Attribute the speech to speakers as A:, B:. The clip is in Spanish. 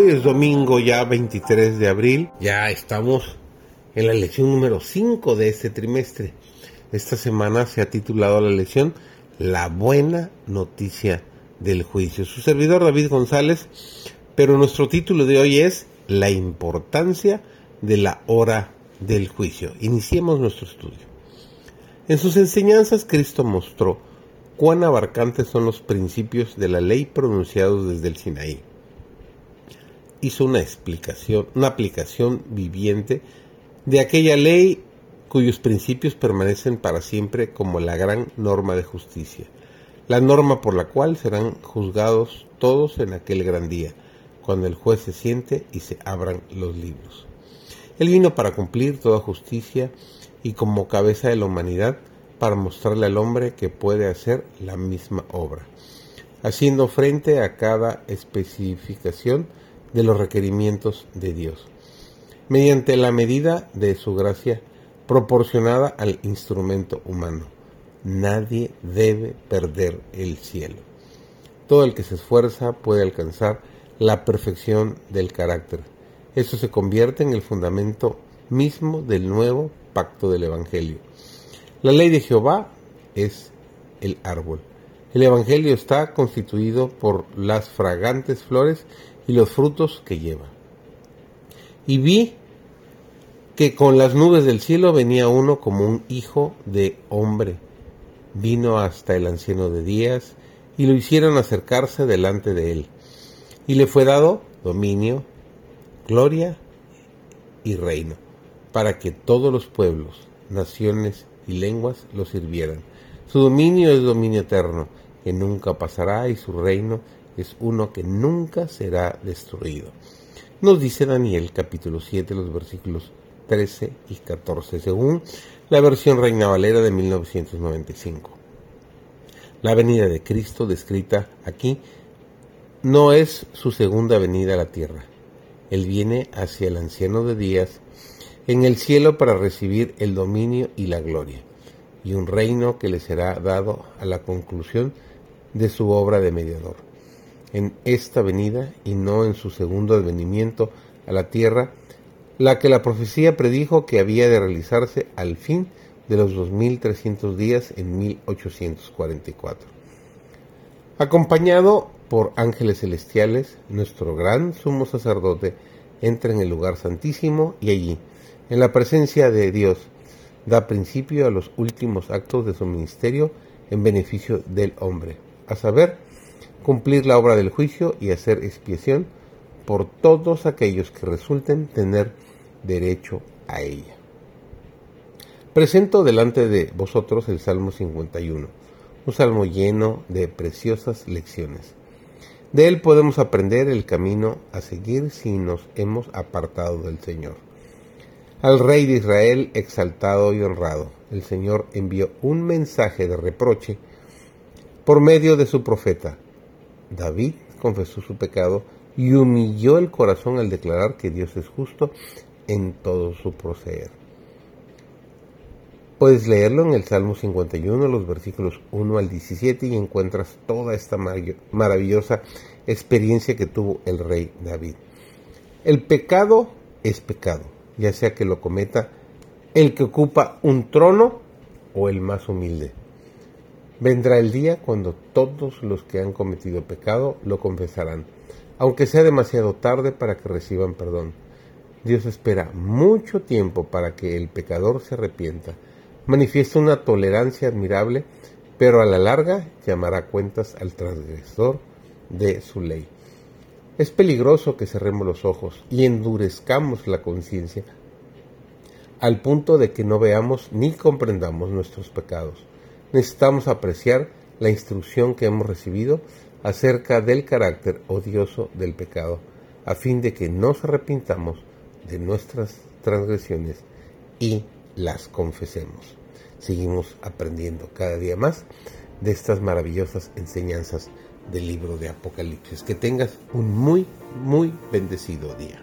A: Hoy es domingo ya 23 de abril, ya estamos en la lección número 5 de este trimestre. Esta semana se ha titulado la lección La buena noticia del juicio. Su servidor David González, pero nuestro título de hoy es La importancia de la hora del juicio. Iniciemos nuestro estudio. En sus enseñanzas Cristo mostró cuán abarcantes son los principios de la ley pronunciados desde el Sinaí hizo una explicación, una aplicación viviente de aquella ley cuyos principios permanecen para siempre como la gran norma de justicia, la norma por la cual serán juzgados todos en aquel gran día, cuando el juez se siente y se abran los libros. Él vino para cumplir toda justicia y como cabeza de la humanidad para mostrarle al hombre que puede hacer la misma obra, haciendo frente a cada especificación de los requerimientos de Dios, mediante la medida de su gracia proporcionada al instrumento humano. Nadie debe perder el cielo. Todo el que se esfuerza puede alcanzar la perfección del carácter. Eso se convierte en el fundamento mismo del nuevo pacto del Evangelio. La ley de Jehová es el árbol. El Evangelio está constituido por las fragantes flores y los frutos que lleva. Y vi que con las nubes del cielo venía uno como un hijo de hombre. Vino hasta el anciano de días y lo hicieron acercarse delante de él. Y le fue dado dominio, gloria y reino, para que todos los pueblos, naciones y lenguas lo sirvieran. Su dominio es dominio eterno, que nunca pasará, y su reino es uno que nunca será destruido. Nos dice Daniel capítulo 7, los versículos 13 y 14, según la versión Reina Valera de 1995. La venida de Cristo descrita aquí no es su segunda venida a la tierra. Él viene hacia el anciano de días en el cielo para recibir el dominio y la gloria, y un reino que le será dado a la conclusión de su obra de mediador en esta venida y no en su segundo advenimiento a la tierra, la que la profecía predijo que había de realizarse al fin de los 2300 días en 1844. Acompañado por ángeles celestiales, nuestro gran sumo sacerdote entra en el lugar santísimo y allí, en la presencia de Dios, da principio a los últimos actos de su ministerio en beneficio del hombre, a saber, cumplir la obra del juicio y hacer expiación por todos aquellos que resulten tener derecho a ella. Presento delante de vosotros el Salmo 51, un salmo lleno de preciosas lecciones. De él podemos aprender el camino a seguir si nos hemos apartado del Señor. Al Rey de Israel exaltado y honrado, el Señor envió un mensaje de reproche por medio de su profeta, David confesó su pecado y humilló el corazón al declarar que Dios es justo en todo su proceder. Puedes leerlo en el Salmo 51, los versículos 1 al 17 y encuentras toda esta maravillosa experiencia que tuvo el rey David. El pecado es pecado, ya sea que lo cometa el que ocupa un trono o el más humilde. Vendrá el día cuando todos los que han cometido pecado lo confesarán, aunque sea demasiado tarde para que reciban perdón. Dios espera mucho tiempo para que el pecador se arrepienta. Manifiesta una tolerancia admirable, pero a la larga llamará cuentas al transgresor de su ley. Es peligroso que cerremos los ojos y endurezcamos la conciencia al punto de que no veamos ni comprendamos nuestros pecados necesitamos apreciar la instrucción que hemos recibido acerca del carácter odioso del pecado, a fin de que nos arrepintamos de nuestras transgresiones y las confesemos. Seguimos aprendiendo cada día más de estas maravillosas enseñanzas del libro de Apocalipsis. Que tengas un muy, muy bendecido día.